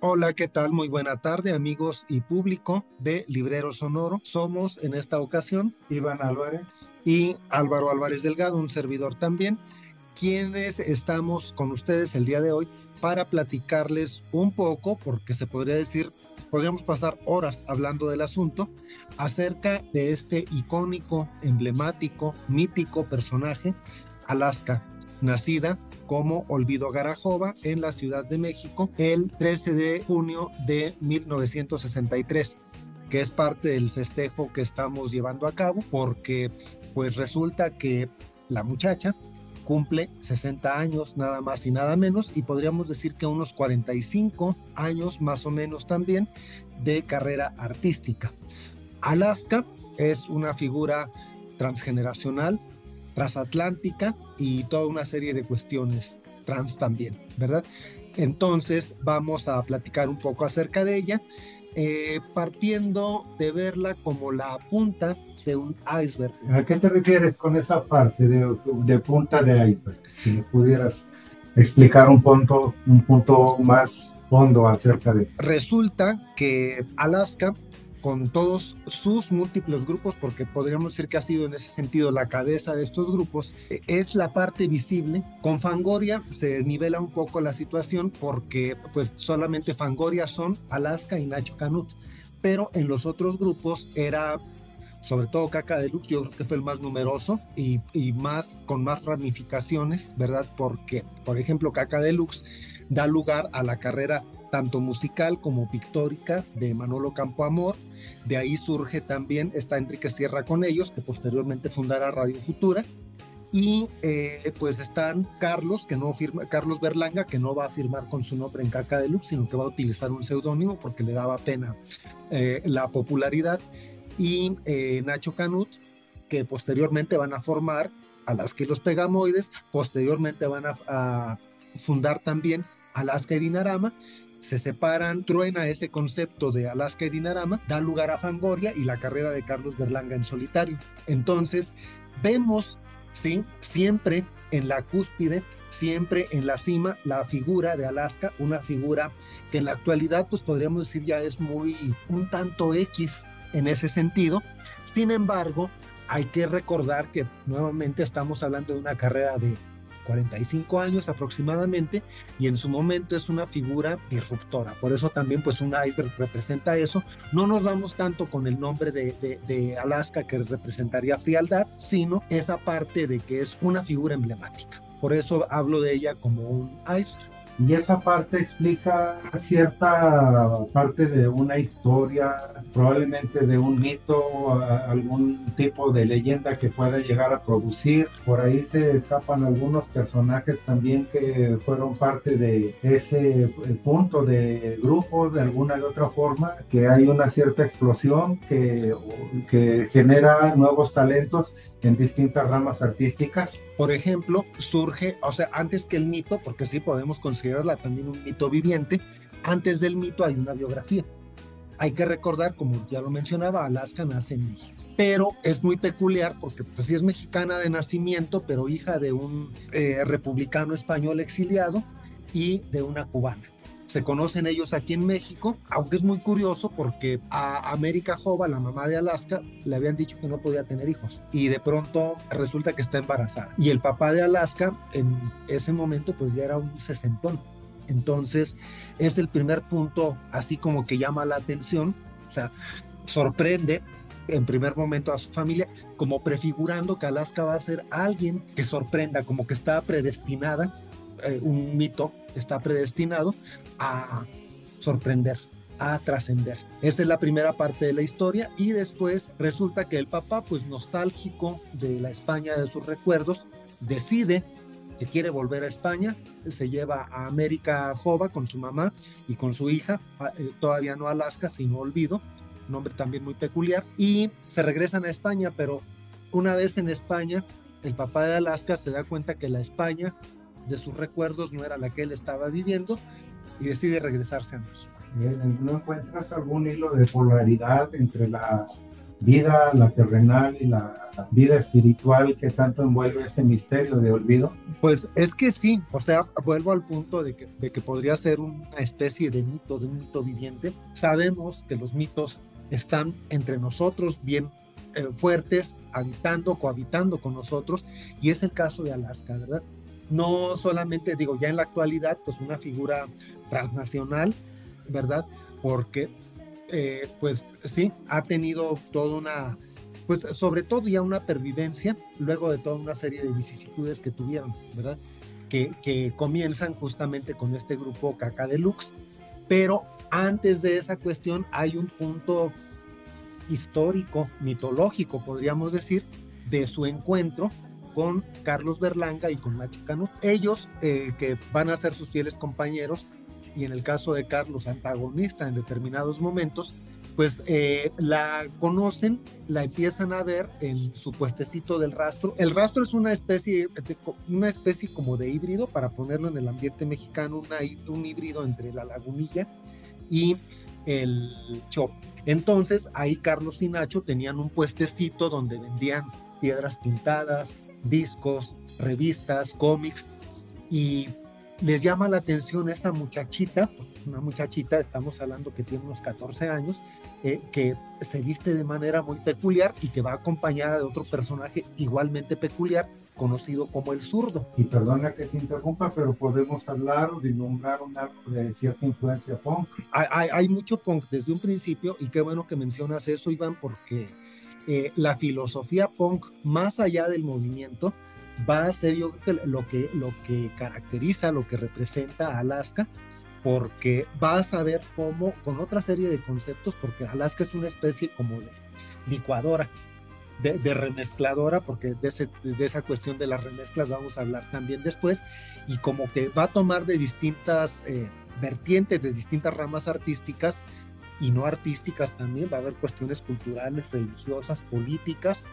Hola, ¿qué tal? Muy buena tarde, amigos y público de Librero Sonoro. Somos en esta ocasión Iván Álvarez y Álvaro Álvarez Delgado, un servidor también, quienes estamos con ustedes el día de hoy para platicarles un poco, porque se podría decir, podríamos pasar horas hablando del asunto, acerca de este icónico, emblemático, mítico personaje, Alaska, nacida como Olvido Garajova en la Ciudad de México el 13 de junio de 1963 que es parte del festejo que estamos llevando a cabo porque pues resulta que la muchacha cumple 60 años nada más y nada menos y podríamos decir que unos 45 años más o menos también de carrera artística. Alaska es una figura transgeneracional transatlántica y toda una serie de cuestiones trans también, ¿verdad? Entonces vamos a platicar un poco acerca de ella, eh, partiendo de verla como la punta de un iceberg. ¿A qué te refieres con esa parte de, de punta de iceberg? Si nos pudieras explicar un punto, un punto más hondo acerca de eso. Resulta que Alaska con todos sus múltiples grupos, porque podríamos decir que ha sido en ese sentido la cabeza de estos grupos, es la parte visible. Con Fangoria se nivela un poco la situación porque pues solamente Fangoria son Alaska y Nacho Canut, pero en los otros grupos era sobre todo Caca Deluxe, yo creo que fue el más numeroso y, y más con más ramificaciones, ¿verdad? Porque, por ejemplo, Caca Deluxe da lugar a la carrera tanto musical como pictórica de Manolo Campoamor. De ahí surge también, está Enrique Sierra con ellos, que posteriormente fundará Radio Futura. Y eh, pues están Carlos, que no firma, Carlos Berlanga, que no va a firmar con su nombre en Caca Deluxe, sino que va a utilizar un seudónimo porque le daba pena eh, la popularidad. Y eh, Nacho Canut, que posteriormente van a formar a las que los Pegamoides, posteriormente van a, a fundar también Alaska y Dinarama se separan, truena ese concepto de Alaska y Dinarama, da lugar a Fangoria y la carrera de Carlos Berlanga en solitario. Entonces, vemos, sí, siempre en la cúspide, siempre en la cima, la figura de Alaska, una figura que en la actualidad, pues podríamos decir ya es muy un tanto X en ese sentido. Sin embargo, hay que recordar que nuevamente estamos hablando de una carrera de 45 años aproximadamente y en su momento es una figura disruptora. Por eso también pues un iceberg representa eso. No nos damos tanto con el nombre de, de, de Alaska que representaría frialdad, sino esa parte de que es una figura emblemática. Por eso hablo de ella como un iceberg. Y esa parte explica cierta parte de una historia, probablemente de un mito, algún tipo de leyenda que pueda llegar a producir. Por ahí se escapan algunos personajes también que fueron parte de ese punto de grupo, de alguna de otra forma, que hay una cierta explosión que, que genera nuevos talentos en distintas ramas artísticas. Por ejemplo, surge, o sea, antes que el mito, porque sí podemos considerarla también un mito viviente, antes del mito hay una biografía. Hay que recordar, como ya lo mencionaba, Alaska nace en México. Pero es muy peculiar porque pues sí es mexicana de nacimiento, pero hija de un eh, republicano español exiliado y de una cubana se conocen ellos aquí en México, aunque es muy curioso porque a América Jova, la mamá de Alaska, le habían dicho que no podía tener hijos y de pronto resulta que está embarazada. Y el papá de Alaska en ese momento pues ya era un sesentón. Entonces es el primer punto así como que llama la atención, o sea, sorprende en primer momento a su familia, como prefigurando que Alaska va a ser alguien que sorprenda, como que está predestinada, eh, un mito está predestinado a sorprender, a trascender. Esa es la primera parte de la historia y después resulta que el papá, pues nostálgico de la España de sus recuerdos, decide que quiere volver a España, se lleva a América Jova con su mamá y con su hija, eh, todavía no Alaska, sino Olvido, nombre también muy peculiar, y se regresan a España, pero una vez en España, el papá de Alaska se da cuenta que la España de sus recuerdos no era la que él estaba viviendo y decide regresarse a México. ¿No encuentras algún hilo de polaridad entre la vida, la terrenal y la vida espiritual que tanto envuelve ese misterio de olvido? Pues es que sí, o sea, vuelvo al punto de que, de que podría ser una especie de mito, de un mito viviente. Sabemos que los mitos están entre nosotros bien eh, fuertes, habitando, cohabitando con nosotros, y es el caso de Alaska, ¿verdad? No solamente, digo, ya en la actualidad, pues una figura transnacional, ¿verdad? Porque, eh, pues sí, ha tenido toda una, pues sobre todo ya una pervivencia, luego de toda una serie de vicisitudes que tuvieron, ¿verdad? Que, que comienzan justamente con este grupo Caca Deluxe, pero antes de esa cuestión hay un punto histórico, mitológico, podríamos decir, de su encuentro con Carlos Berlanga y con Nacho Cano. Ellos, eh, que van a ser sus fieles compañeros, y en el caso de Carlos, antagonista en determinados momentos, pues eh, la conocen, la empiezan a ver en su puestecito del rastro. El rastro es una especie, una especie como de híbrido, para ponerlo en el ambiente mexicano, un híbrido entre la lagunilla y el chop. Entonces ahí Carlos y Nacho tenían un puestecito donde vendían piedras pintadas, discos, revistas, cómics y les llama la atención esa muchachita, una muchachita, estamos hablando que tiene unos 14 años, eh, que se viste de manera muy peculiar y que va acompañada de otro personaje igualmente peculiar, conocido como el zurdo. Y perdona que te interrumpa, pero podemos hablar o vislumbrar una de cierta influencia punk. Hay, hay, mucho punk desde un principio y qué bueno que mencionas eso, Iván, porque eh, la filosofía punk, más allá del movimiento, va a ser yo lo que, lo que caracteriza, lo que representa a Alaska, porque va a saber cómo, con otra serie de conceptos, porque Alaska es una especie como de licuadora, de, remezcladora, porque de, de, esa cuestión de las remezclas vamos a hablar también después, y como que va a tomar de distintas eh, vertientes, de distintas ramas artísticas y no artísticas también, va a haber cuestiones culturales, religiosas, políticas,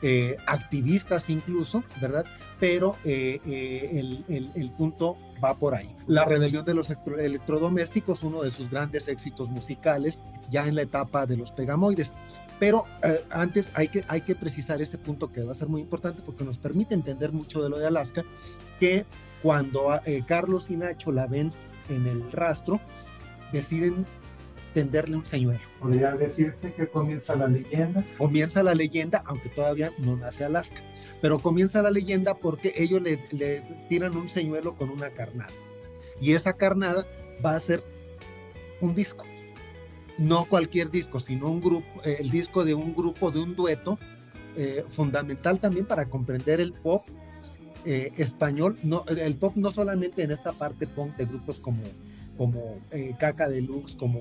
eh, activistas incluso, ¿verdad? Pero eh, eh, el, punto va por ahí. La rebelión de los electrodomésticos, uno de sus grandes éxitos musicales, ya en la etapa de los pegamoides. Pero antes hay que, hay que precisar ese punto que va a ser muy importante porque nos permite entender mucho de lo de Alaska, que cuando Carlos y Nacho la ven en el rastro, deciden tenderle un señuelo. Podría decirse que comienza la leyenda. Comienza la leyenda, aunque todavía no nace Alaska, pero comienza la leyenda porque ellos le, tiran un señuelo con una carnada. Y esa carnada va a ser un disco. No cualquier disco, sino un grupo, eh, el disco de un grupo, de un dueto, eh, fundamental también para comprender el pop eh, español. No, el pop no solamente en esta parte punk de grupos como, como Caca Deluxe, como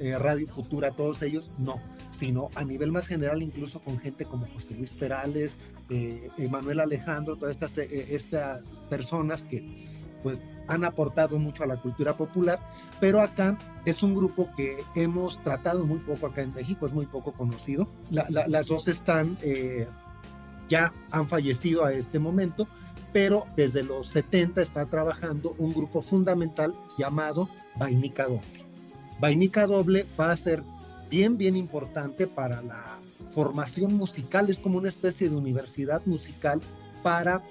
eh, Radio Futura, todos ellos, no, sino a nivel más general, incluso con gente como José Luis Perales, eh, Manuel Alejandro, todas estas, eh, estas personas que pues han aportado mucho a la cultura popular, pero acá es un grupo que hemos tratado muy poco acá en México, es muy poco conocido. las dos están, ya han fallecido a este momento, pero desde los 70 está trabajando un grupo fundamental llamado Vainica Doble. Vainica Doble va a ser bien, bien importante para la formación musical. Es como una especie de universidad musical para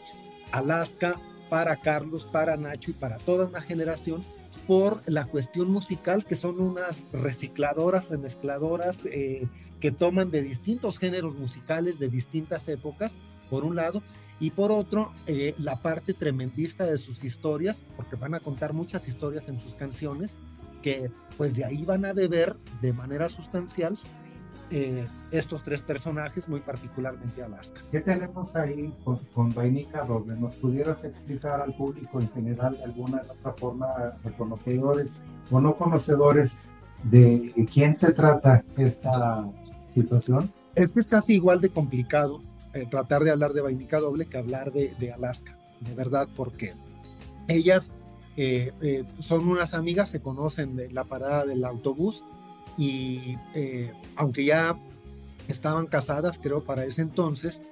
Alaska, para Carlos, para Nacho y para toda una generación por la cuestión musical, que son unas recicladoras, remezcladoras eh, que toman de distintos géneros musicales de distintas épocas, por un lado, y por otro, eh, la parte tremendista de sus historias, porque van a contar muchas historias en sus canciones, que pues de ahí van a beber de manera sustancial eh, estos tres personajes, muy particularmente Alaska. ¿Qué tenemos ahí con, con Vainica Doble? ¿Nos pudieras explicar al público en general de alguna otra forma, de conocedores o no conocedores, de quién se trata esta situación? Es que es casi igual de complicado eh, tratar de hablar de Vainica Doble que hablar de, de Alaska, de verdad, porque ellas eh, eh, son unas amigas, se conocen de la parada del autobús y eh, aunque ya estaban casadas, creo, para ese entonces,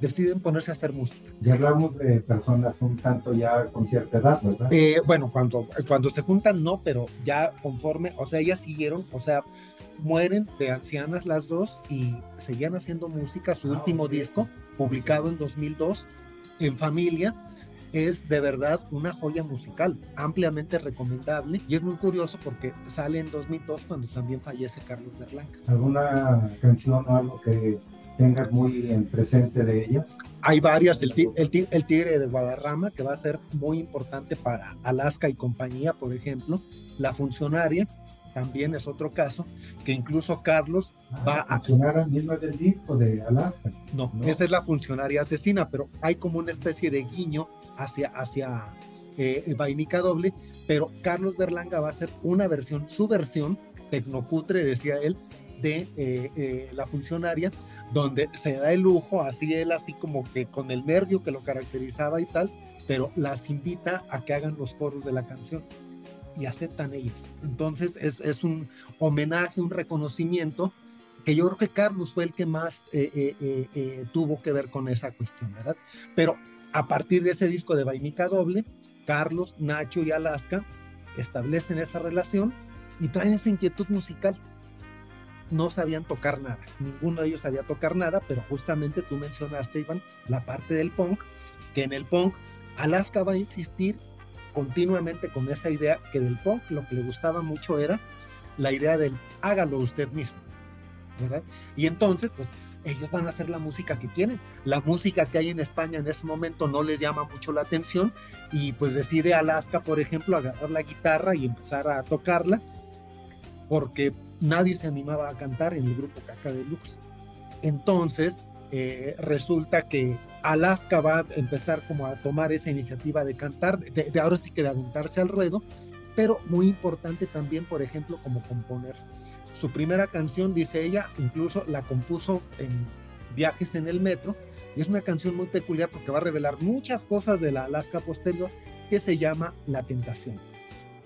deciden ponerse a hacer música. Y hablamos de personas un tanto ya con cierta edad, ¿verdad? Eh, bueno, cuando, cuando se juntan no, pero ya conforme, o sea, ellas siguieron, o sea, mueren de ancianas las dos y seguían haciendo música. Su ah, último disco, publicado en 2002, En Familia, es de verdad una joya musical, ampliamente recomendable y es muy curioso porque sale en 2002 cuando también fallece Carlos Berlanga. ¿Alguna canción o algo que tengas muy en presente de ellas? Hay varias, el, el, el, Tigre de Guadarrama, que va a ser muy importante para Alaska y compañía, por ejemplo, La Funcionaria, también es otro caso, que incluso Carlos ah, va a... Funcionar mismo del disco de Alaska. No, esa es la funcionaria asesina, pero hay como una especie de guiño hacia, hacia eh, Vainica Doble, pero Carlos Berlanga va a hacer una versión, su versión, tecnocutre, decía él, de eh, eh, la funcionaria, donde se da el lujo, así él, así como que con el nervio que lo caracterizaba y tal, pero las invita a que hagan los coros de la canción y aceptan ellas. Entonces es, es un homenaje, un reconocimiento que yo creo que Carlos fue el que más eh, eh, eh, tuvo que ver con esa cuestión, ¿verdad? Pero a partir de ese disco de Vainica Doble, Carlos, Nacho y Alaska establecen esa relación y traen esa inquietud musical. No sabían tocar nada, ninguno de ellos sabía tocar nada, pero justamente tú mencionaste, Iván, la parte del punk, que en el punk Alaska va a insistir continuamente con esa idea que del punk lo que le gustaba mucho era la idea del hágalo usted mismo. Y entonces, pues ellos van a hacer la música que quieren. La música que hay en España en ese momento no les llama mucho la atención y pues decide Alaska, por ejemplo, agarrar la guitarra y empezar a tocarla porque nadie se animaba a cantar en el grupo Caca Deluxe. Entonces, eh, resulta que Alaska va a empezar como a tomar esa iniciativa de cantar, de, ahora sí que de aventarse al ruedo, pero muy importante también, por ejemplo, como componer. Su primera canción, dice ella, incluso la compuso en viajes en el metro, y es una canción muy peculiar porque va a revelar muchas cosas de la Alaska posterior que se llama La Tentación.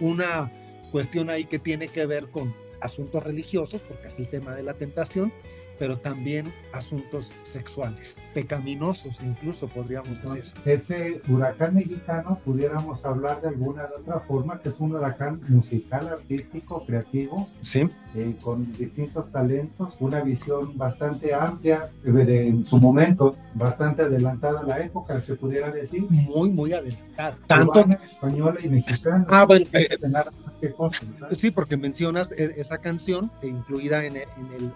Una cuestión ahí que tiene que ver con asuntos religiosos, porque es el tema de la tentación, pero también asuntos sexuales, pecaminosos incluso podríamos decir. Ese huracán mexicano, pudiéramos hablar de alguna de otra forma, que es un huracán musical, artístico, creativo, sí. Eh, con distintos talentos, una visión bastante amplia, de, en su momento, bastante adelantada a la época, se pudiera decir. Muy, muy adelantada. Tanto española y mexicana. Ah, bueno. Eh, más que cosa, sí, porque mencionas e, esa canción incluida en, en, el,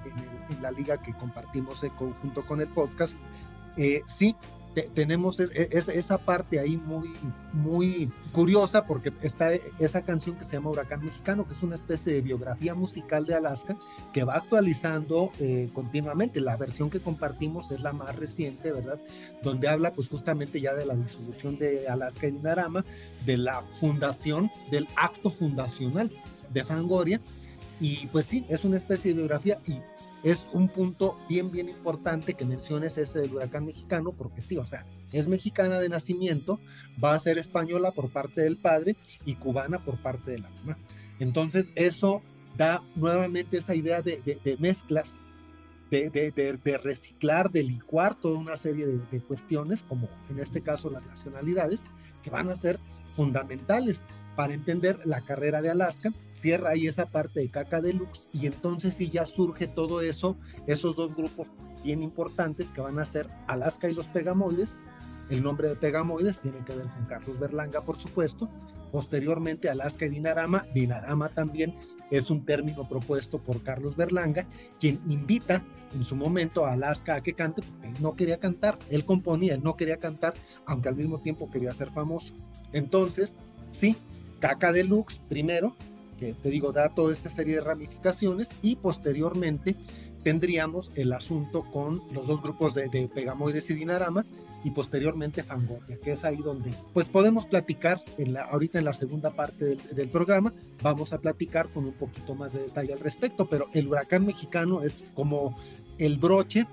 en la Liga que compartimos junto con el podcast, eh, sí, tenemos esa parte ahí muy, muy curiosa porque está esa canción que se llama Huracán Mexicano, que es una especie de biografía musical de Alaska que va actualizando eh, continuamente. La versión que compartimos es la más reciente, ¿verdad? Donde habla pues justamente ya de la disolución de Alaska y Dinarama, de la fundación, del acto fundacional de Fangoria. Y pues sí, es una especie de biografía y es un punto bien, bien importante que menciones ese del huracán mexicano, porque sí, o sea, es mexicana de nacimiento, va a ser española por parte del padre y cubana por parte de la mamá. Entonces, eso da nuevamente esa idea de, mezclas, de, de, reciclar, de licuar toda una serie de, cuestiones, como en este caso las nacionalidades, que van a ser fundamentales para entender la carrera de Alaska, cierra ahí esa parte de Caca Deluxe y entonces sí ya surge todo eso, esos dos grupos bien importantes que van a ser Alaska y los Pegamoides. El nombre de Pegamoides tiene que ver con Carlos Berlanga, por supuesto. Posteriormente Alaska y Dinarama. Dinarama también es un término propuesto por Carlos Berlanga, quien invita en su momento a Alaska a que cante, porque él no quería cantar, él componía, él no quería cantar, aunque al mismo tiempo quería ser famoso. Entonces, sí, Caca Deluxe primero, que te digo, da toda esta serie de ramificaciones y posteriormente tendríamos el asunto con los dos grupos de, Pegamoides y Dinarama y posteriormente Fangoria, que es ahí donde pues podemos platicar en la, ahorita en la segunda parte del, programa, vamos a platicar con un poquito más de detalle al respecto, pero el huracán mexicano es como el broche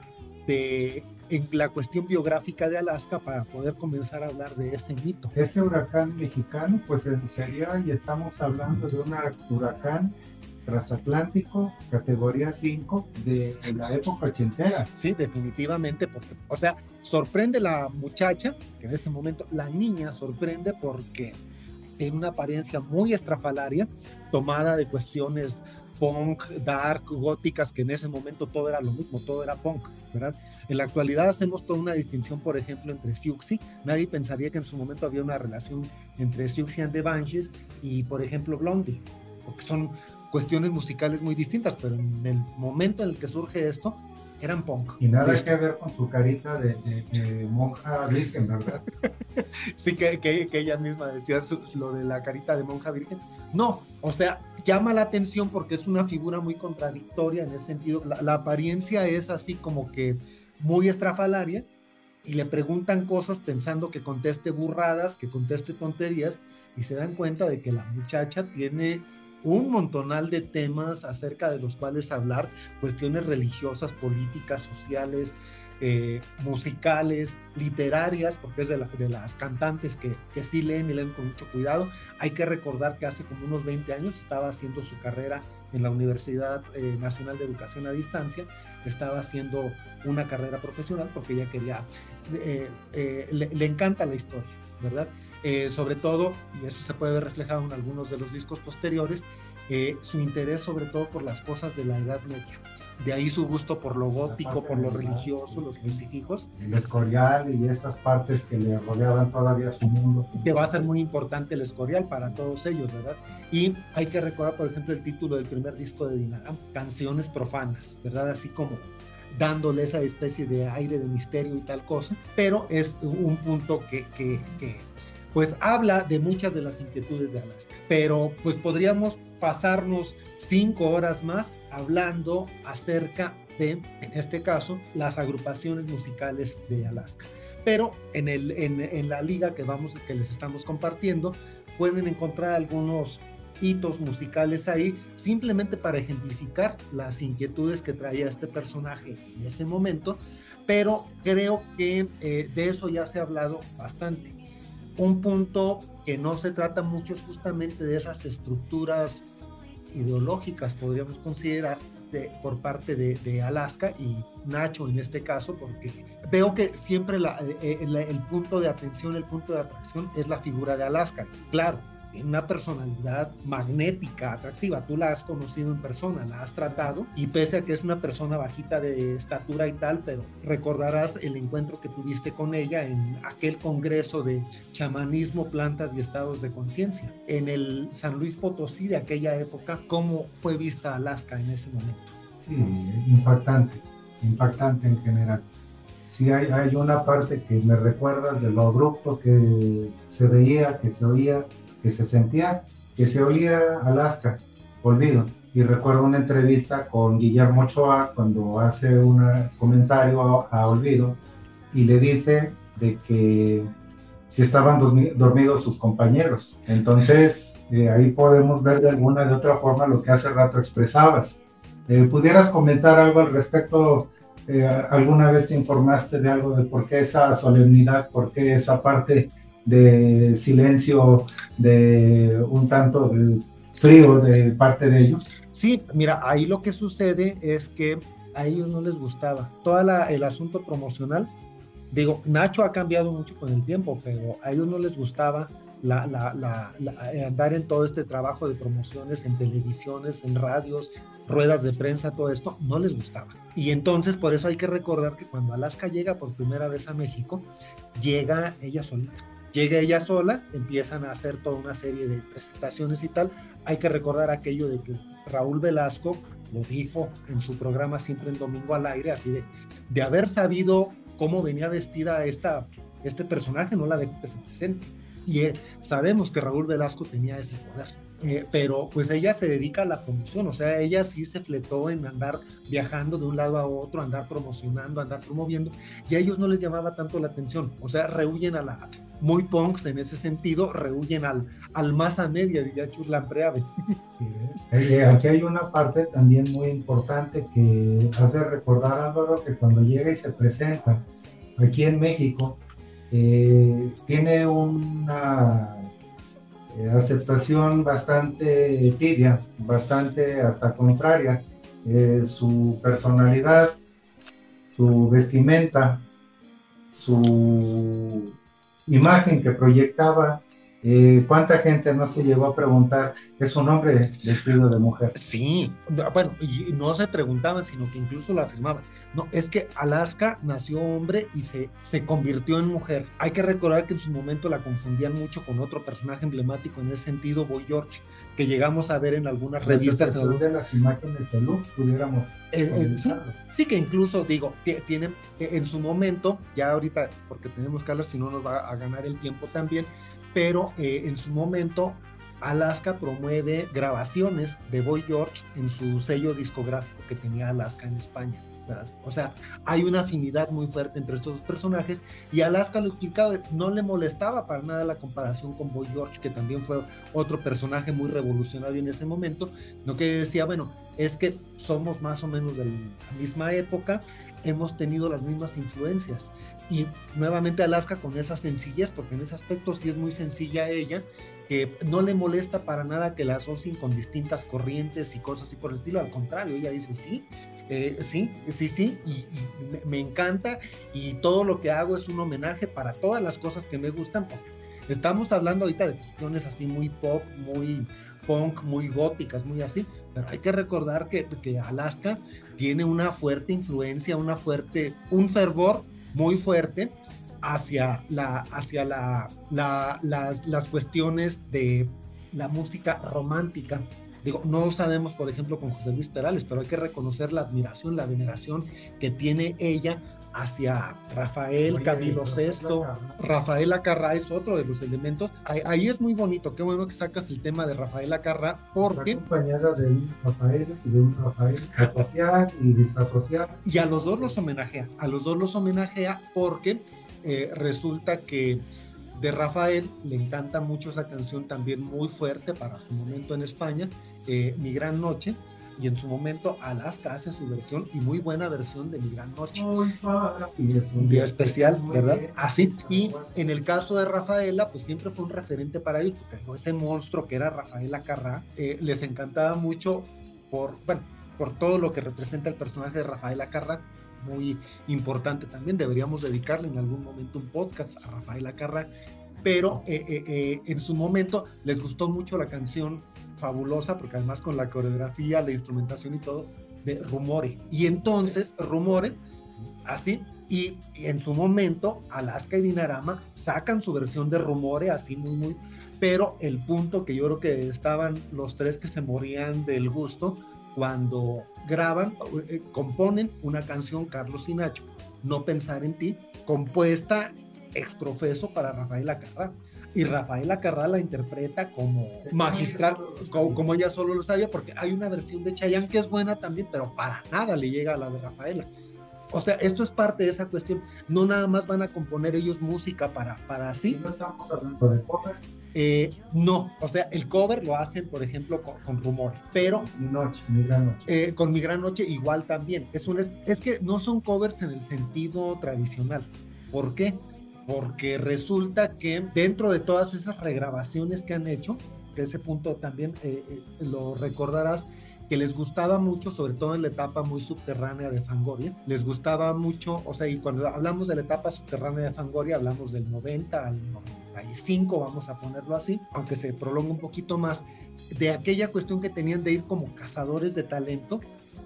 de en la cuestión biográfica de Alaska para poder comenzar a hablar de ese mito. Ese huracán mexicano, pues sería, y estamos hablando de un huracán transatlántico, categoría 5 de la época ochentera. Sí, definitivamente, porque, o sea, sorprende la muchacha, que en ese momento la niña sorprende porque tiene una apariencia muy estrafalaria, tomada de cuestiones punk, dark, góticas, que en ese momento todo era lo mismo, todo era punk, ¿verdad? En la actualidad hacemos toda una distinción, por ejemplo, entre Siouxsie. Nadie pensaría que en su momento había una relación entre Siouxsie and the Banshees y, por ejemplo, Blondie, porque son cuestiones musicales muy distintas, pero en el momento en el que surge esto, eran punk. Y nada que ver con su carita de, monja virgen, ¿verdad? sí, que, que, ella misma decía lo de la carita de monja virgen. No, o sea, llama la atención porque es una figura muy contradictoria en ese sentido. La, la apariencia es así como que muy estrafalaria y le preguntan cosas pensando que conteste burradas, que conteste tonterías y se dan cuenta de que la muchacha tiene un montonal de temas acerca de los cuales hablar, cuestiones religiosas, políticas, sociales, eh, musicales, literarias, porque es de, las cantantes que, que, sí leen y leen con mucho cuidado. Hay que recordar que hace como unos 20 años estaba haciendo su carrera en la Universidad eh, Nacional de Educación a Distancia, estaba haciendo una carrera profesional porque ella quería, eh, le, le encanta la historia, ¿verdad? Eh, sobre todo, y eso se puede ver reflejado en algunos de los discos posteriores, eh, su interés sobre todo por las cosas de la Edad Media. De ahí su gusto por lo gótico, por lo religioso, los crucifijos. El escorial y esas partes que le rodeaban todavía su mundo. Que va a ser muy importante el escorial para todos ellos, ¿verdad? Y hay que recordar, por ejemplo, el título del primer disco de Dinaham, Canciones Profanas, ¿verdad? Así como dándole esa especie de aire de misterio y tal cosa, pero es un punto que, que, que pues habla de muchas de las inquietudes de Alaska. Pero pues podríamos pasarnos cinco horas más hablando acerca de, en este caso, las agrupaciones musicales de Alaska. Pero en, el, en, la liga que, vamos, que les estamos compartiendo, pueden encontrar algunos hitos musicales ahí, simplemente para ejemplificar las inquietudes que traía este personaje en ese momento, pero creo que eh, de eso ya se ha hablado bastante. Un punto que no se trata mucho es justamente de esas estructuras ideológicas, podríamos considerar, por parte de, Alaska y Nacho en este caso, porque veo que siempre eh, eh, el punto de atención, el punto de atracción es la figura de Alaska. Claro, una personalidad magnética, atractiva. Tú la has conocido en persona, la has tratado y pese a que es una persona bajita de estatura y tal, pero recordarás el encuentro que tuviste con ella en aquel congreso de chamanismo, plantas y estados de conciencia. En el San Luis Potosí de aquella época, ¿cómo fue vista Alaska en ese momento? Sí, impactante, impactante en general sí hay, hay, una parte que me recuerdas de lo abrupto que se veía, que se oía, que se sentía, que se olía Alaska, olvido. Y recuerdo una entrevista con Guillermo Ochoa cuando hace un comentario a, Olvido y le dice de que si estaban dormidos sus compañeros. Entonces, eh, ahí podemos ver de alguna de otra forma lo que hace rato expresabas. Eh, ¿Pudieras comentar algo al respecto? Eh, ¿Alguna vez te informaste de algo de por qué esa solemnidad, por qué esa parte de silencio, de un tanto de frío de parte de ellos? Sí, mira, ahí lo que sucede es que a ellos no les gustaba. Todo el asunto promocional, digo, Nacho ha cambiado mucho con el tiempo, pero a ellos no les gustaba la, la, andar en todo este trabajo de promociones en televisiones, en radios, ruedas de prensa, todo esto, no les gustaba. Y entonces por eso hay que recordar que cuando Alaska llega por primera vez a México, llega ella solita Llega ella sola, empiezan a hacer toda una serie de presentaciones y tal. Hay que recordar aquello de que Raúl Velasco lo dijo en su programa siempre en Domingo al Aire, así de, de haber sabido cómo venía vestida esta, este personaje, no la de que se presente. Y eh, sabemos que Raúl Velasco tenía ese poder. Eh, pero pues ella se dedica a la promoción, o sea, ella sí se fletó en andar viajando de un lado a otro, andar promocionando, andar promoviendo, y a ellos no les llamaba tanto la atención, o sea, rehuyen a la, muy punks en ese sentido, rehuyen al, al masa media, diría Churlan Preave. Sí, eh, aquí hay una parte también muy importante que hace recordar Álvaro que cuando llega y se presenta aquí en México, eh, tiene una eh, aceptación bastante tibia, bastante hasta contraria. Eh, su personalidad, su vestimenta, su imagen que proyectaba eh, ¿Cuánta gente no se llegó a preguntar, es un hombre vestido de mujer? Sí, bueno, y no se preguntaban, sino que incluso lo afirmaban. No, es que Alaska nació hombre y se, se convirtió en mujer. Hay que recordar que en su momento la confundían mucho con otro personaje emblemático en ese sentido, Boy George, que llegamos a ver en algunas revistas. de las imágenes de Luke, pudiéramos. sí, que incluso, digo, tienen en su momento, ya ahorita, porque tenemos que hablar, si no nos va a ganar el tiempo también pero eh, en su momento Alaska promueve grabaciones de Boy George en su sello discográfico que tenía Alaska en España. O sea, hay una afinidad muy fuerte entre estos dos personajes y Alaska lo explicaba, no le molestaba para nada la comparación con Boy George, que también fue otro personaje muy revolucionario en ese momento, no que decía, bueno, es que somos más o menos de la misma época, hemos tenido las mismas influencias. Y nuevamente Alaska con esa sencillez, porque en ese aspecto sí es muy sencilla ella, que no le molesta para nada que la asocien con distintas corrientes y cosas así por el estilo, al contrario, ella dice sí, eh, sí, sí, sí, y, me, encanta y todo lo que hago es un homenaje para todas las cosas que me gustan, porque estamos hablando ahorita de cuestiones así muy pop, muy punk, muy góticas, muy así, pero hay que recordar que, Alaska tiene una fuerte influencia, una fuerte, un fervor muy fuerte hacia, la, hacia la, las, las cuestiones de la música romántica. Digo, no sabemos, por ejemplo, con José Luis Perales, pero hay que reconocer la admiración, la veneración que tiene ella hacia Rafael Camilo VI. Rafael Acarra es otro de los elementos. Ahí, es muy bonito, qué bueno que sacas el tema de Rafael Acarra, porque... Está acompañada de un Rafael y de un Rafael asociar y desasociar. Y a los dos los homenajea, a los dos los homenajea porque eh, resulta que de Rafael le encanta mucho esa canción también muy fuerte para su momento en España, eh, Mi Gran Noche, y en su momento Alaska hace su versión y muy buena versión de Mi Gran Noche. Y es un día especial, ¿verdad? Así. Y en el caso de Rafaela, pues siempre fue un referente para ellos, porque ese monstruo que era Rafaela Carrá, eh, les encantaba mucho por, bueno, por todo lo que representa el personaje de Rafaela Carrá, muy importante también. Deberíamos dedicarle en algún momento un podcast a Rafaela Carrá, pero eh, eh, en su momento les gustó mucho la canción fabulosa, porque además con la coreografía, la instrumentación y todo, de Rumore. Y entonces, Rumore, así, y, en su momento, Alaska y Dinarama sacan su versión de Rumore, así muy, muy, pero el punto que yo creo que estaban los tres que se morían del gusto cuando graban, eh, componen una canción, Carlos y No Pensar en Ti, compuesta exprofeso para Rafael Acarra y Rafaela Carrá la interpreta como magistral, como, ella solo lo sabía, porque hay una versión de Chayanne que es buena también, pero para nada le llega a la de Rafaela. O sea, esto es parte de esa cuestión. No nada más van a componer ellos música para, para así. ¿No estamos hablando de covers? Eh, no, o sea, el cover lo hacen, por ejemplo, con, Rumor, pero... Mi noche, mi gran noche. Eh, con Mi Gran Noche igual también. Es, un, es que no son covers en el sentido tradicional. ¿Por qué? Porque resulta que dentro de todas esas regrabaciones que han hecho, que ese punto también eh, eh, lo recordarás, que les gustaba mucho, sobre todo en la etapa muy subterránea de Fangoria, les gustaba mucho, o sea, y cuando hablamos de la etapa subterránea de Fangoria, hablamos del 90 al 95, vamos a ponerlo así, aunque se prolonga un poquito más, de aquella cuestión que tenían de ir como cazadores de talento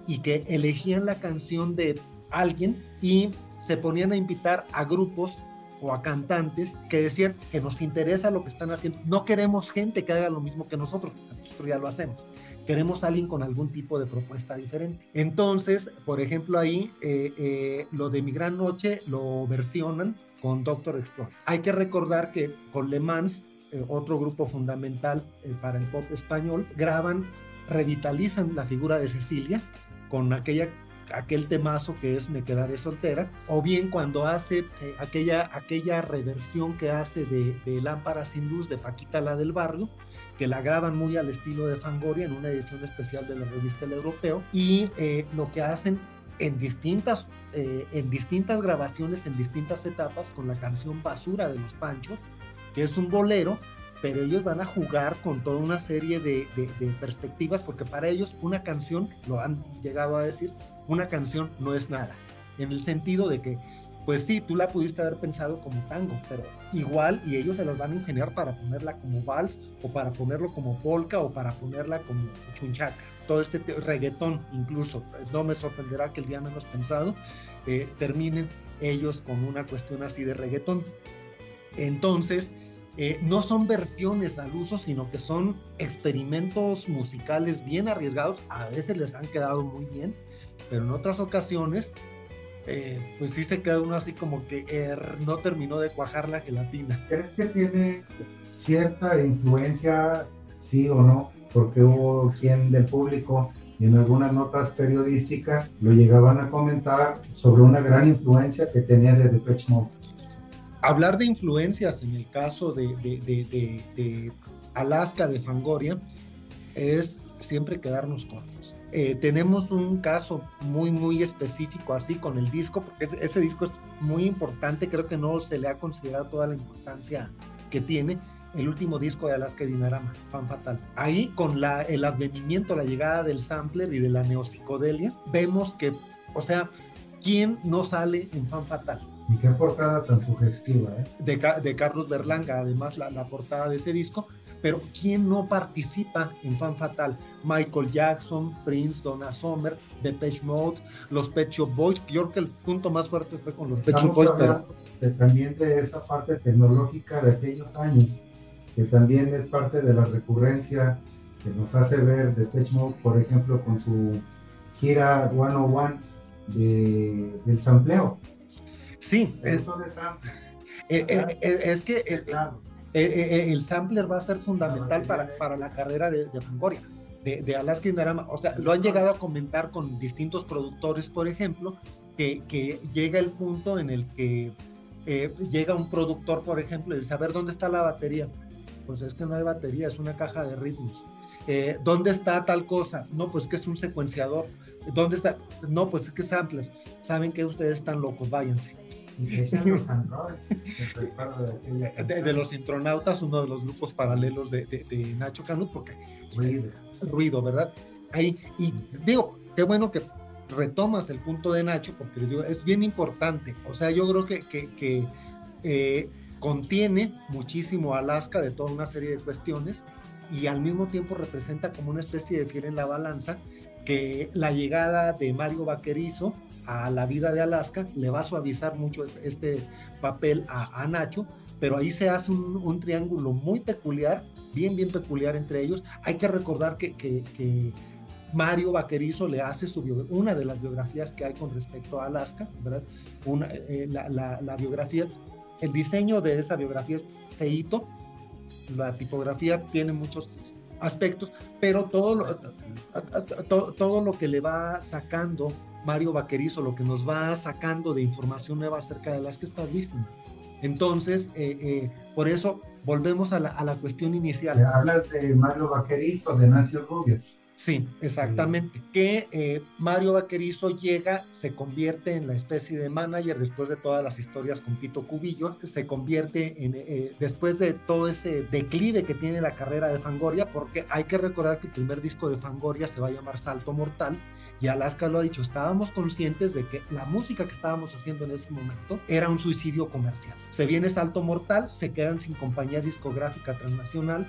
y que elegían la canción de alguien y se ponían a invitar a grupos o a cantantes que decían que nos interesa lo que están haciendo. No queremos gente que haga lo mismo que nosotros, nosotros ya lo hacemos. Queremos alguien con algún tipo de propuesta diferente. Entonces, por ejemplo, ahí eh, eh, lo de Mi Gran Noche lo versionan con Doctor Explore. Hay que recordar que con Le Mans, eh, otro grupo fundamental para el pop español, graban, revitalizan la figura de Cecilia con aquella aquel temazo que es Me quedaré soltera, o bien cuando hace eh, aquella, aquella reversión que hace de, de Lámpara sin luz de Paquita la del barrio, que la graban muy al estilo de Fangoria en una edición especial de la revista El Europeo, y eh, lo que hacen en distintas, eh, en distintas grabaciones, en distintas etapas, con la canción Basura de los Panchos, que es un bolero pero ellos van a jugar con toda una serie de, de, perspectivas, porque para ellos una canción, lo han llegado a decir, una canción no es nada, en el sentido de que, pues sí, tú la pudiste haber pensado como tango, pero igual y ellos se los van a ingeniar para ponerla como vals o para ponerlo como polka o para ponerla como chunchaca. Todo este reggaetón incluso, no me sorprenderá que el día menos pensado eh, terminen ellos con una cuestión así de reggaetón. Entonces, eh, no son versiones al uso, sino que son experimentos musicales bien arriesgados. A veces les han quedado muy bien, pero en otras ocasiones, eh, pues sí se queda uno así como que er, no terminó de cuajar la gelatina. ¿Crees que tiene cierta influencia, sí o no? Porque hubo quien del público y en algunas notas periodísticas lo llegaban a comentar sobre una gran influencia que tenía de Depeche Mode hablar de influencias en el caso de, Alaska, de Fangoria, es siempre quedarnos cortos. Eh, tenemos un caso muy, muy específico así con el disco, porque ese, disco es muy importante, creo que no se le ha considerado toda la importancia que tiene. El último disco de Alaska y Dinarama, Fan Fatal. Ahí, con la, el advenimiento, la llegada del sampler y de la neopsicodelia, vemos que, o sea, ¿quién no sale en Fan Fatal? Y qué portada tan sugestiva, ¿eh? De, Carlos Berlanga, además la, portada de ese disco. Pero ¿quién no participa en Fan Fatal? Michael Jackson, Prince, Donna Summer, Depeche Mode, los Pet Shop Boys. Yo creo que el punto más fuerte fue con los Pet Shop Boys. también de esa parte tecnológica de aquellos años, que también es parte de la recurrencia que nos hace ver Depeche Mode, por ejemplo, con su gira 101 de, del sampleo Sí. Es, eh, eh, eh, es que el, sampler va a ser fundamental para, para la carrera de, de Fangoria, de, de Alaska Indarama. O sea, lo han llegado a comentar con distintos productores, por ejemplo, que, que llega el punto en el que llega un productor, por ejemplo, y dice, a ver, ¿dónde está la batería? Pues es que no hay batería, es una caja de ritmos. ¿Dónde está tal cosa? No, pues que es un secuenciador. ¿Dónde está? No, pues es que es sampler. Saben que ustedes están locos, váyanse de, los intronautas, uno de los grupos paralelos de, Nacho Canut, porque ruido. ruido, ¿verdad? Ahí, y digo, qué bueno que retomas el punto de Nacho, porque digo, es bien importante. O sea, yo creo que, que, eh, contiene muchísimo Alaska de toda una serie de cuestiones y al mismo tiempo representa como una especie de fiel en la balanza que la llegada de Mario Vaquerizo a la vida de Alaska, le va a suavizar mucho este, este papel a, Nacho, pero ahí se hace un, triángulo muy peculiar, bien, bien peculiar entre ellos. Hay que recordar que, Mario Vaquerizo le hace su una de las biografías que hay con respecto a Alaska, ¿verdad? Eh, la, biografía, el diseño de esa biografía es feito, la tipografía tiene muchos aspectos, pero todo lo, todo lo que le va sacando Mario Vaquerizo, lo que nos va sacando de información nueva acerca de las que está padrísimo. Entonces, eh, eh, por eso volvemos a la, a la cuestión inicial. Hablas de Mario Vaquerizo, de Nancy Rubias. Sí, exactamente. Que eh, Mario Vaquerizo llega, se convierte en la especie de manager después de todas las historias con Pito Cubillo, se convierte en, eh, después de todo ese declive que tiene la carrera de Fangoria, porque hay que recordar que el primer disco de Fangoria se va a llamar Salto Mortal, y Alaska lo ha dicho, estábamos conscientes de que la música que estábamos haciendo en ese momento era un suicidio comercial. Se viene Salto Mortal, se quedan sin compañía discográfica transnacional,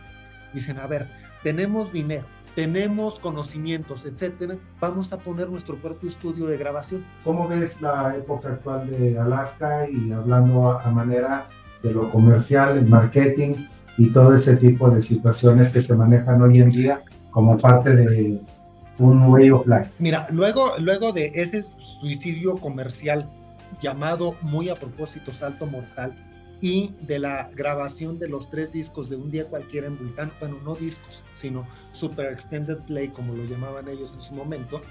dicen, a ver, tenemos dinero, tenemos conocimientos, etcétera, vamos a poner nuestro propio estudio de grabación. ¿Cómo ves la época actual de Alaska y hablando a, manera de lo comercial, el marketing y todo ese tipo de situaciones que se manejan hoy en día como parte de un way of life? Mira, luego, luego de ese suicidio comercial llamado muy a propósito Salto Mortal, y de la grabación de los tres discos de un día cualquiera en Vulcán, bueno, no discos, sino Super Extended Play, como lo llamaban ellos en su momento.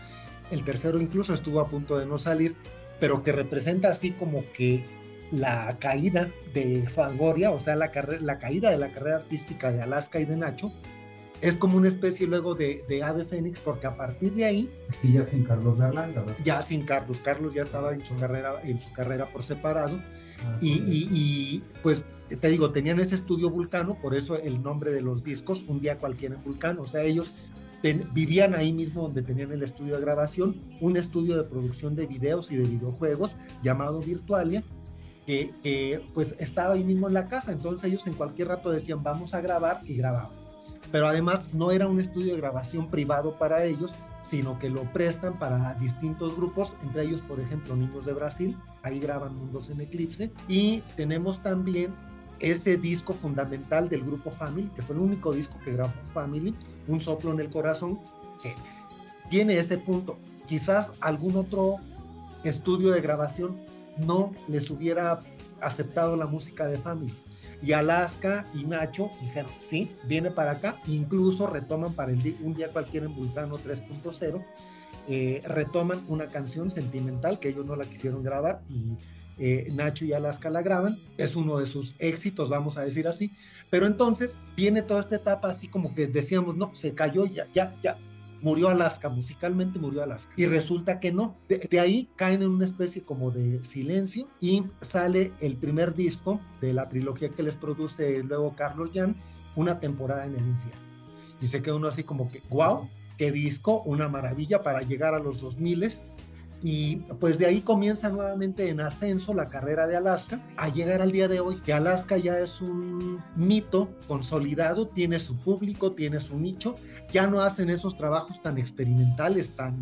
El tercero incluso estuvo a punto de no salir, pero que representa así como que la caída de Fangoria, o sea, la, la caída de la carrera artística de Alaska y de Nacho, es como una especie luego de, de Ave Fénix, porque a partir de ahí... Y ya sin Carlos Berlanga, Ya sin Carlos, Carlos ya estaba en su carrera, en su carrera por separado, Ah, y, y, pues te digo, tenían ese estudio Vulcano, por eso el nombre de los discos, un día cualquiera en Vulcano, o sea, ellos vivían ahí mismo donde tenían el estudio de grabación, un estudio de producción de videos y de videojuegos llamado Virtualia, que, pues estaba ahí mismo en la casa, entonces ellos en cualquier rato decían vamos a grabar y grababan. Pero además no era un estudio de grabación privado para ellos, sino que lo prestan para distintos grupos, entre ellos, por ejemplo, Niños de Brasil, ahí graban Mundos en Eclipse, y tenemos también este disco fundamental del grupo Family, que fue el único disco que grabó Family, Un soplo en el corazón, que tiene ese punto. Quizás algún otro estudio de grabación no les hubiera aceptado la música de Family. Y Alaska y Nacho dijeron, sí, viene para acá. Incluso retoman para el un día cualquiera en Vulcano 3.0, eh, retoman una canción sentimental que ellos no la quisieron grabar y eh, Nacho y Alaska la graban. Es uno de sus éxitos, vamos a decir así. Pero entonces viene toda esta etapa así como que decíamos, no, se cayó ya, ya, ya, murió Alaska, musicalmente murió Alaska. Y resulta que no. De, ahí caen en una especie como de silencio y sale el primer disco de la trilogía que les produce luego Carlos Jan, Una temporada en el infierno. Y se queda uno así como que, wow, qué disco, una maravilla para llegar a los 2000 y pues de ahí comienza nuevamente en ascenso la carrera de Alaska a llegar al día de hoy, que Alaska ya es un mito consolidado, tiene su público, tiene su nicho, ya no hacen esos trabajos tan experimentales, tan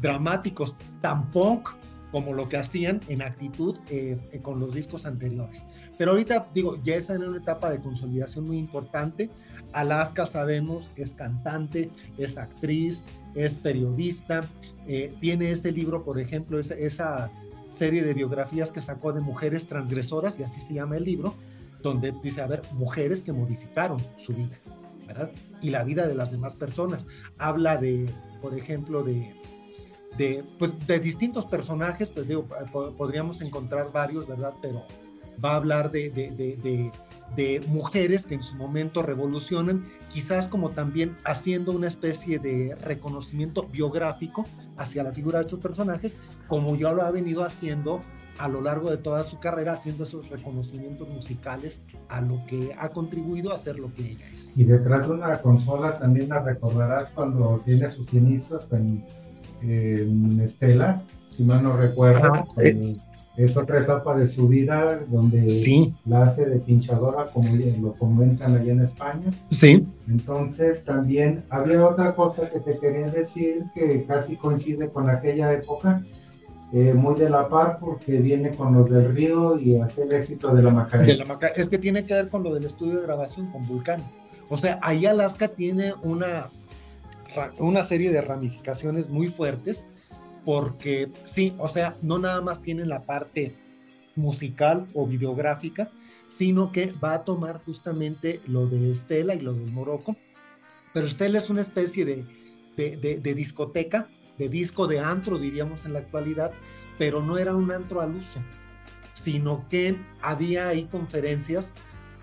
dramáticos, tan punk como lo que hacían en actitud eh, eh, con los discos anteriores. Pero ahorita digo, ya están en una etapa de consolidación muy importante. Alaska sabemos es cantante, es actriz, es periodista, eh, tiene ese libro, por ejemplo, esa, serie de biografías que sacó de mujeres transgresoras, y así se llama el libro, donde dice, a ver, mujeres que modificaron su vida, ¿verdad? Y la vida de las demás personas. Habla de, por ejemplo, de, de, pues, de distintos personajes, pues digo, podríamos encontrar varios, ¿verdad? Pero va a hablar de de mujeres que en su momento revolucionan, quizás como también haciendo una especie de reconocimiento biográfico hacia la figura de estos personajes, como ya lo ha venido haciendo a lo largo de toda su carrera, haciendo esos reconocimientos musicales a lo que ha contribuido a ser lo que ella es. Y detrás de una consola también la recordarás cuando tiene sus inicios en, Estela, si mal no recuerdo es otra etapa de su vida donde sí. la hace de pinchadora, como lo comentan allá en España. Sí. Entonces también había otra cosa que te quería decir que casi coincide con aquella época, eh, muy de la par porque viene con los del Río y aquel éxito de la Macarena. es que tiene que ver con lo del estudio de grabación con Vulcano. O sea, ahí Alaska tiene una, una serie de ramificaciones muy fuertes porque sí, o sea, no nada más tiene la parte musical o videográfica, sino que va a tomar justamente lo de Estela y lo del Morocco, pero Estela es una especie de, de, discoteca, de disco de antro, diríamos en la actualidad, pero no era un antro al uso, sino que había ahí conferencias,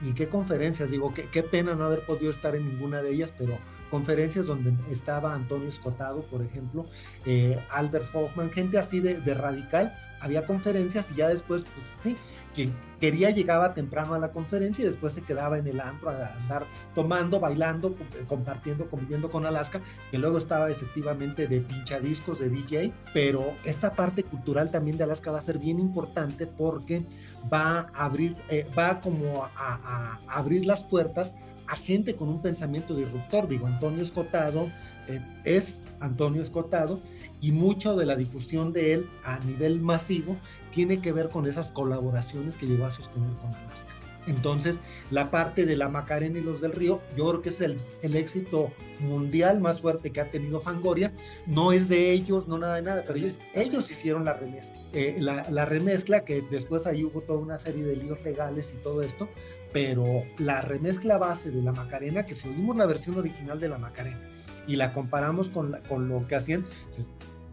y qué conferencias, digo, qué, qué pena no haber podido estar en ninguna de ellas, pero conferencias donde estaba Antonio Escotado, por ejemplo, eh, Albert Hoffman, gente así de, radical. Había conferencias y ya después, pues sí, quien quería llegaba temprano a la conferencia y después se quedaba en el antro a andar tomando, bailando, compartiendo, conviviendo con Alaska, que luego estaba efectivamente de pinchadiscos, de DJ, pero esta parte cultural también de Alaska va a ser bien importante porque va a abrir, eh, va como a abrir las puertas a gente con un pensamiento disruptor. Digo, Antonio Escotado eh, es Antonio Escotado y mucho de la difusión de él a nivel masivo tiene que ver con esas colaboraciones que llegó a sostener con Alaska. Entonces, la parte de la Macarena y los del Río, yo creo que es el, el éxito mundial más fuerte que ha tenido Fangoria. No es de ellos, no nada de nada, pero ellos, ellos hicieron la remezcla. Eh, la, la, remezcla, que después ahí hubo toda una serie de líos legales y todo esto, pero la remezcla base de la Macarena, que si oímos la versión original de la Macarena y la comparamos con, con lo que hacían,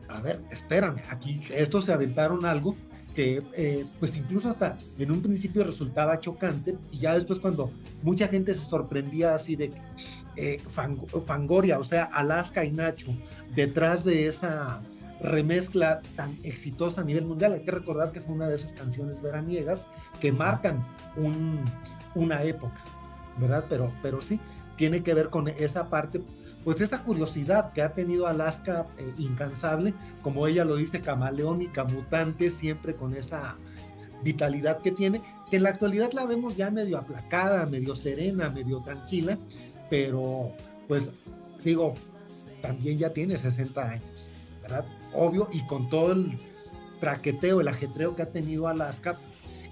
a ver, espérame, aquí estos se aventaron algo que eh, pues incluso hasta en un principio resultaba chocante y ya después cuando mucha gente se sorprendía así de eh, Fangoria, o sea, Alaska y Nacho, detrás de esa remezcla tan exitosa a nivel mundial. Hay que recordar que fue una de esas canciones veraniegas que marcan un, una época, ¿verdad? Pero, pero sí, tiene que ver con esa parte, pues esa curiosidad que ha tenido Alaska eh, incansable, como ella lo dice, camaleónica, mutante, siempre con esa vitalidad que tiene, que en la actualidad la vemos ya medio aplacada, medio serena, medio tranquila, pero pues digo, también ya tiene 60 años, ¿verdad? Obvio, y con todo el traqueteo, el ajetreo que ha tenido Alaska,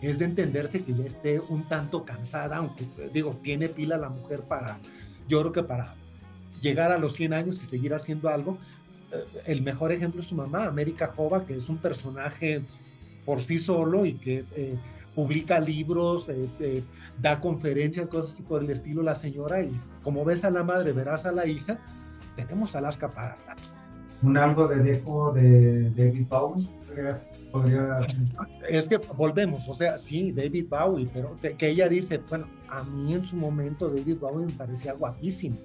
es de entenderse que ya esté un tanto cansada, aunque digo, tiene pila la mujer para, yo creo que para llegar a los 100 años y seguir haciendo algo. Eh, el mejor ejemplo es su mamá, América Jova, que es un personaje por sí solo y que eh, publica libros, eh, da conferencias, cosas así por el estilo la señora y como ves a la madre, verás a la hija, tenemos Alaska para rato. Un algo de dejo de David Bowie, podría... Es que volvemos, o sea, sí, David Bowie, pero que ella dice, bueno, a mí en su momento David Bowie me parecía guapísimo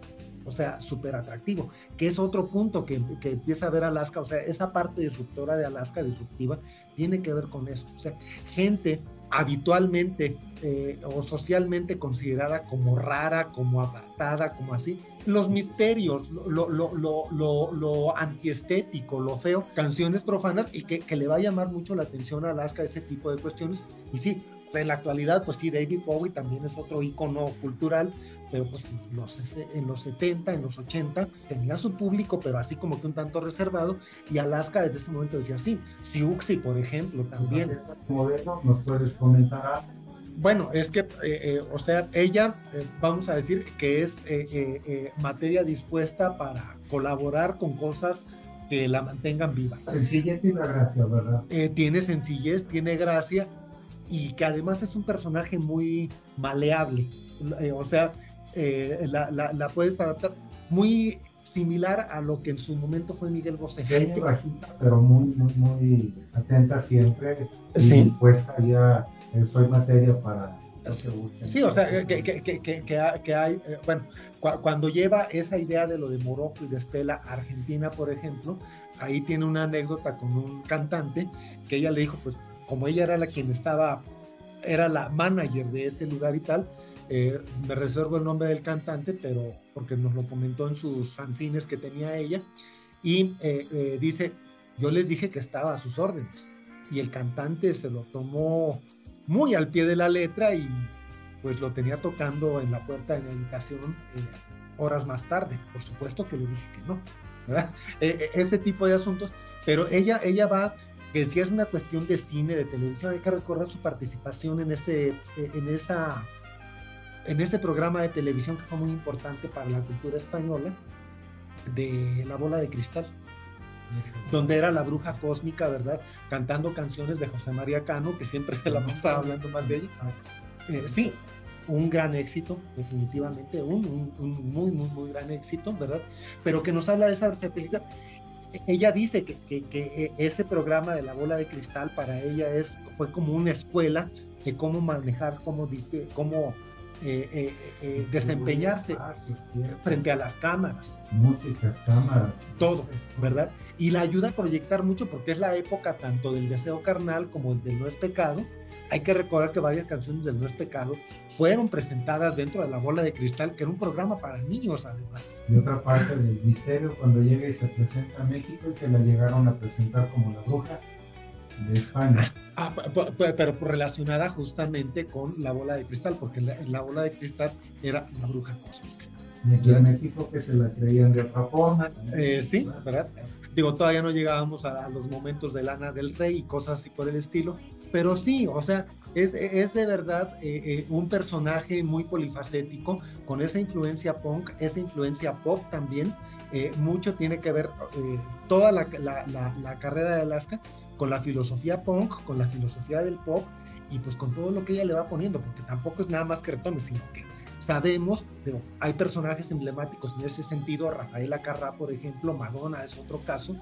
o sea, súper atractivo, que es otro punto que, que, empieza a ver Alaska, o sea, esa parte disruptora de Alaska, disruptiva, tiene que ver con eso, o sea, gente habitualmente eh, o socialmente considerada como rara, como apartada, como así. Los misterios, lo, lo, lo, lo, lo antiestético, lo feo, canciones profanas y que, que, le va a llamar mucho la atención a Alaska ese tipo de cuestiones. Y sí, en la actualidad, pues sí, David Bowie también es otro icono cultural, pues en los, en los 70, en los 80, tenía su público, pero así como que un tanto reservado, y Alaska desde ese momento decía sí. Siuxi, por ejemplo, también. Modelo, ¿nos puedes comentar Bueno, es que, eh, eh, o sea, ella, eh, vamos a decir que es materia dispuesta para colaborar con cosas que la mantengan viva. Sencillez y la gracia, ¿verdad? tiene sencillez, tiene gracia y que además es un personaje muy maleable. o sea, eh, la, la, puedes adaptar muy similar a lo que en su momento fue Miguel Bosé. pero muy, muy, muy atenta siempre y dispuesta ya, soy materia para... Sí, o sea, que, que, que, que hay, eh, bueno, cuando lleva esa idea de lo de Morocco y de Estela a Argentina, por ejemplo, ahí tiene una anécdota con un cantante que ella le dijo, pues como ella era la quien estaba, era la manager de ese lugar y tal, eh, me reservo el nombre del cantante, pero porque nos lo comentó en sus fanzines que tenía ella. Y eh, eh, dice, yo les dije que estaba a sus órdenes. Y el cantante se lo tomó muy al pie de la letra y pues lo tenía tocando en la puerta de la habitación horas más tarde. Por supuesto que le dije que no. ¿verdad? ese tipo de asuntos. Pero ella, ella va que si es una cuestión de cine, de televisión, hay que recordar su participación en, ese, en esa en ese programa de televisión que fue muy importante para la cultura española, de La Bola de Cristal, donde era la bruja cósmica, ¿verdad? Cantando canciones de José María Cano, que siempre se la pasaba hablando mal de ella. Eh, sí, un gran éxito, definitivamente, un, un, muy, muy, muy gran éxito, ¿verdad? Pero que nos habla de esa versatilidad. Ella dice que, que, que ese programa de la bola de cristal para ella es, fue como una escuela de cómo manejar, cómo, dice, cómo eh, eh, eh, desempeñarse frente a las cámaras. Músicas, cámaras. Todo, ¿verdad? Y la ayuda a proyectar mucho porque es la época tanto del deseo carnal como el del no es pecado. Hay que recordar que varias canciones del No es Pecado fueron presentadas dentro de La Bola de Cristal, que era un programa para niños además. Y otra parte del misterio cuando llega y se presenta a México y que la llegaron a presentar como la bruja, de España. Ah, pero relacionada justamente con la bola de cristal, porque la, bola de cristal era la bruja cósmica. Y aquí en México que se la creían de forma. Eh, sí, ¿verdad? Digo, todavía no llegábamos a, los momentos de Lana del Rey y cosas así por el estilo, pero sí, o sea, es, es de verdad eh, eh, un personaje muy polifacético, con esa influencia punk, esa influencia pop también. mucho tiene que ver toda la, la, la carrera de Alaska con la filosofía punk, con la filosofía del pop y pues con todo lo que ella le va poniendo, porque tampoco es nada más que retome, sino que sabemos, pero hay personajes emblemáticos en ese sentido, Rafaela Carrá, por ejemplo, Madonna es otro caso,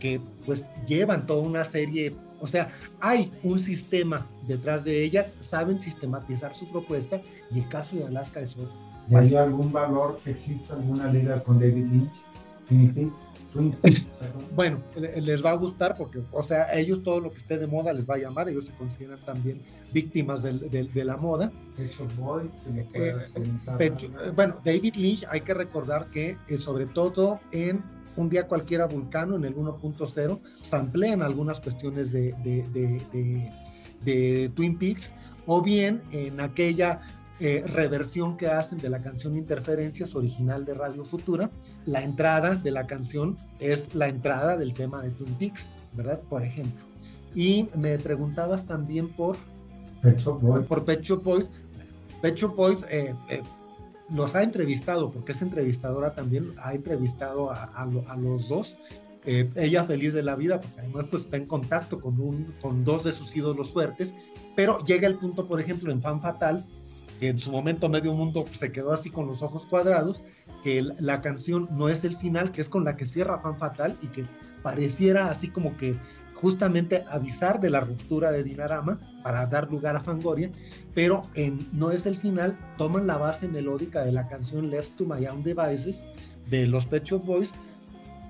que pues llevan toda una serie, o sea, hay un sistema detrás de ellas, saben sistematizar su propuesta y el caso de Alaska es otro. ¿Y hay algún valor que exista alguna liga con David Lynch? bueno, les va a gustar porque, o sea, a ellos todo lo que esté de moda les va a llamar, ellos se consideran también víctimas de, la moda. Boys, eh, bueno, David Lynch, hay que recordar que eh, sobre todo en un día cualquiera Vulcano, en el 1.0, samplean algunas cuestiones de, de Twin Peaks, o bien en aquella eh, reversión que hacen de la canción Interferencias original de Radio Futura. La entrada de la canción es la entrada del tema de Twin Peaks, ¿verdad? Por ejemplo. Y me preguntabas también por Pecho Boys. Por Pecho Boys. Pecho Boys eh, eh, nos ha entrevistado, porque es entrevistadora también, ha entrevistado a, los dos. ella feliz de la vida, porque además pues, está en contacto con, un, con dos de sus ídolos fuertes, pero llega el punto, por ejemplo, en Fan Fatal, en su momento medio mundo se quedó así con los ojos cuadrados, que la canción no es el final, que es con la que cierra Fan Fatal y que pareciera así como que justamente avisar de la ruptura de Dinarama para dar lugar a Fangoria, pero en No es el final, toman la base melódica de la canción Let's to My Own Devices de los Pet Shop Boys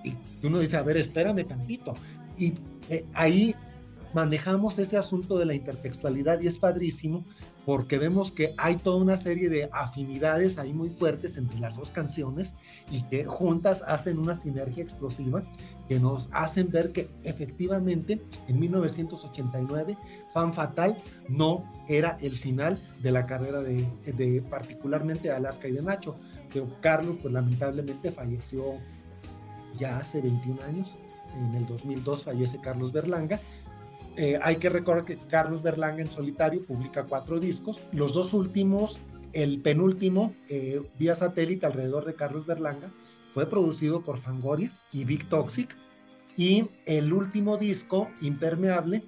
y uno dice, a ver, espérame tantito. Y eh, ahí manejamos ese asunto de la intertextualidad y es padrísimo porque vemos que hay toda una serie de afinidades ahí muy fuertes entre las dos canciones y que juntas hacen una sinergia explosiva que nos hacen ver que efectivamente en 1989 Fan Fatal no era el final de la carrera de, de particularmente de Alaska y de Nacho, que Carlos pues lamentablemente falleció ya hace 21 años, en el 2002 fallece Carlos Berlanga eh, hay que recordar que Carlos Berlanga en solitario publica cuatro discos. Los dos últimos, el penúltimo, eh, vía satélite alrededor de Carlos Berlanga, fue producido por Fangoria y Big Toxic. Y el último disco, Impermeable,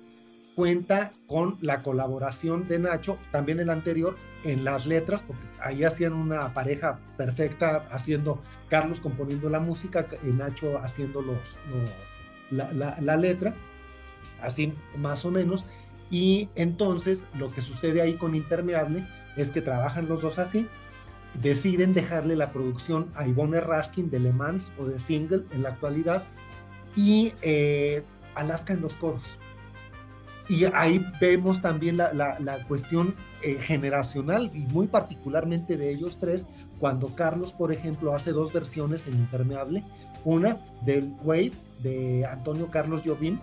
cuenta con la colaboración de Nacho, también el anterior, en las letras, porque ahí hacían una pareja perfecta, haciendo Carlos componiendo la música y Nacho haciendo los, la letra así más o menos. Y entonces lo que sucede ahí con Impermeable es que trabajan los dos así, deciden dejarle la producción a Ivonne Raskin de Le Mans o de Single en la actualidad y eh, Alaska en los coros. Y ahí vemos también la, la, cuestión eh, generacional y muy particularmente de ellos tres, cuando Carlos, por ejemplo, hace dos versiones en Impermeable, una del Wave de Antonio Carlos Jovin,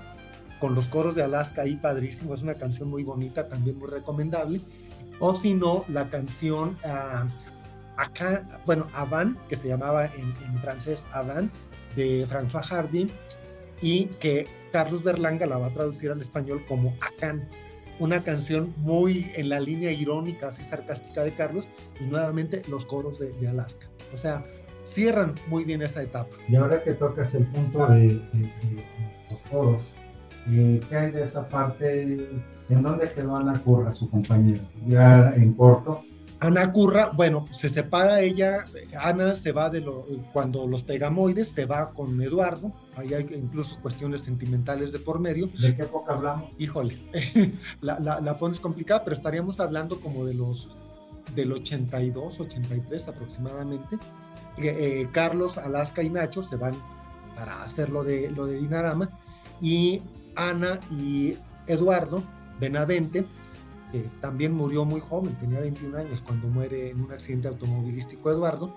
con los coros de Alaska ahí padrísimo, es una canción muy bonita, también muy recomendable. O si no, la canción uh, acá, bueno, Avan, que se llamaba en, francés Avan, de François Hardy, y que Carlos Berlanga la va a traducir al español como Acan, una canción muy en la línea irónica, así sarcástica de Carlos, y nuevamente los coros de, Alaska. O sea, cierran muy bien esa etapa. Y ahora que tocas el punto de los coros, ¿Qué hay de esa parte? ¿En dónde quedó Ana Curra, su compañera? Ya en corto. Ana Curra, bueno, se separa ella, Ana se va de lo, cuando los pegamoides, se va con Eduardo, ahí hay incluso cuestiones sentimentales de por medio. ¿De qué época hablamos? Híjole, la, la, la pones complicada, pero estaríamos hablando como de los, del 82, 83 aproximadamente. Eh, Carlos, Alaska y Nacho se van para hacer lo de, lo de Dinarama y Ana y Eduardo Benavente, que también murió muy joven, tenía 21 años cuando muere en un accidente automovilístico Eduardo,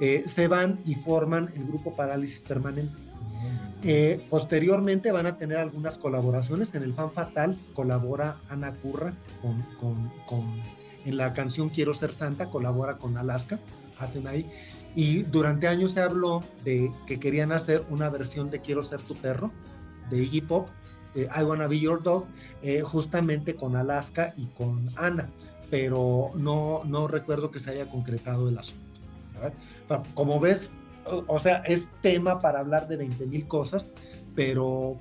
eh, se van y forman el grupo Parálisis Permanente. Eh, posteriormente van a tener algunas colaboraciones. En el Fan Fatal colabora Ana Curra con, con, en la canción Quiero ser Santa, colabora con Alaska, hacen ahí. Y durante años se habló de que querían hacer una versión de Quiero ser tu perro, de Iggy Pop, eh, I Wanna Be Your Dog, eh, justamente con Alaska y con Ana, pero no, no recuerdo que se haya concretado el asunto. Como ves, o, sea, es tema para hablar de 20 mil cosas, pero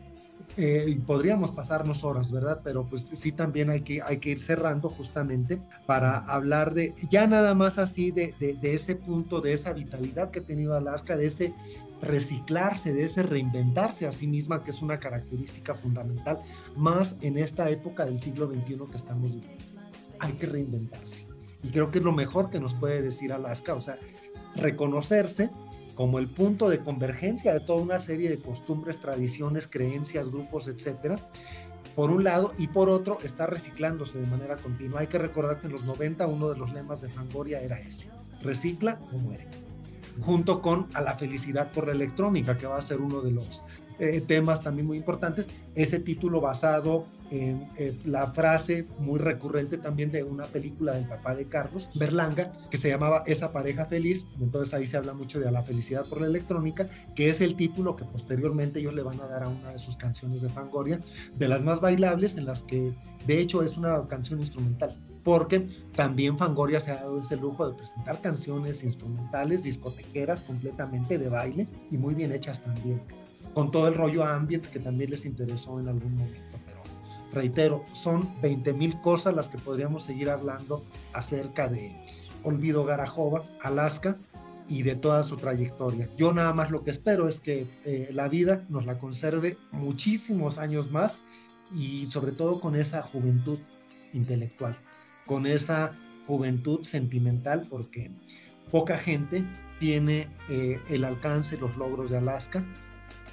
eh, podríamos pasarnos horas, ¿verdad? Pero pues sí también hay que, hay que ir cerrando justamente para hablar de, ya nada más así de, de, de, ese punto, de esa vitalidad que ha tenido Alaska, de ese reciclarse, de ese reinventarse a sí misma, que es una característica fundamental, más en esta época del siglo XXI que estamos viviendo. Hay que reinventarse. Y creo que es lo mejor que nos puede decir Alaska, o sea, reconocerse como el punto de convergencia de toda una serie de costumbres, tradiciones, creencias, grupos, etcétera. Por un lado, y por otro, está reciclándose de manera continua. Hay que recordar que en los 90 uno de los lemas de Fangoria era ese: recicla o muere junto con a la felicidad por la electrónica, que va a ser uno de los eh, temas también muy importantes. Ese título basado en eh, la frase muy recurrente también de una película del papá de Carlos, Berlanga, que se llamaba Esa pareja feliz. Entonces ahí se habla mucho de a la felicidad por la electrónica, que es el título que posteriormente ellos le van a dar a una de sus canciones de Fangoria, de las más bailables, en las que de hecho es una canción instrumental porque también Fangoria se ha dado ese lujo de presentar canciones instrumentales, discotequeras completamente de baile y muy bien hechas también con todo el rollo ambient que también les interesó en algún momento. Pero reitero, son 20 mil cosas las que podríamos seguir hablando acerca de Olvido Garajova, Alaska y de toda su trayectoria. Yo nada más lo que espero es que eh, la vida nos la conserve muchísimos años más y sobre todo con esa juventud intelectual, con esa juventud sentimental, porque poca gente tiene eh, el alcance, los logros de Alaska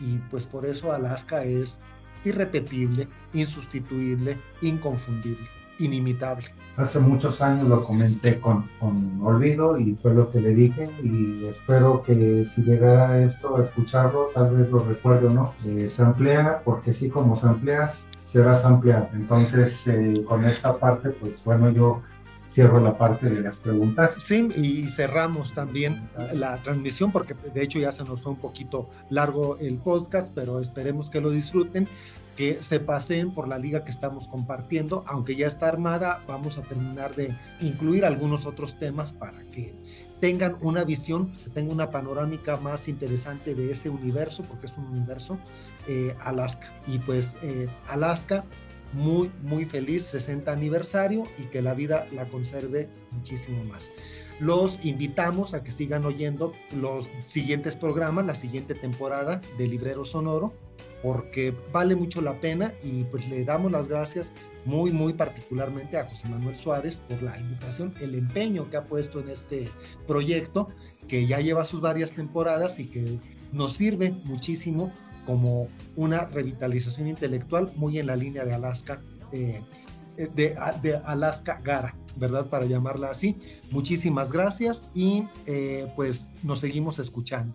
y pues por eso Alaska es irrepetible, insustituible, inconfundible, inimitable. Hace muchos años lo comenté con, con Olvido y fue lo que le dije y espero que si llegara esto a escucharlo, tal vez lo recuerde o no. Eh, se amplía porque sí, como se amplias, serás ampliado. Entonces, eh, con esta parte, pues bueno, yo cierro la parte de las preguntas. Sí, y cerramos también la transmisión porque de hecho ya se nos fue un poquito largo el podcast, pero esperemos que lo disfruten que se paseen por la liga que estamos compartiendo, aunque ya está armada, vamos a terminar de incluir algunos otros temas para que tengan una visión, se tenga una panorámica más interesante de ese universo, porque es un universo, eh, Alaska. Y pues eh, Alaska muy, muy feliz 60 aniversario y que la vida la conserve muchísimo más. Los invitamos a que sigan oyendo los siguientes programas, la siguiente temporada de Librero Sonoro, porque vale mucho la pena y pues le damos las gracias muy, muy particularmente a José Manuel Suárez por la invitación, el empeño que ha puesto en este proyecto, que ya lleva sus varias temporadas y que nos sirve muchísimo como una revitalización intelectual muy en la línea de Alaska, eh, de, Alaska Gara, ¿verdad? Para llamarla así. Muchísimas gracias y eh, pues nos seguimos escuchando.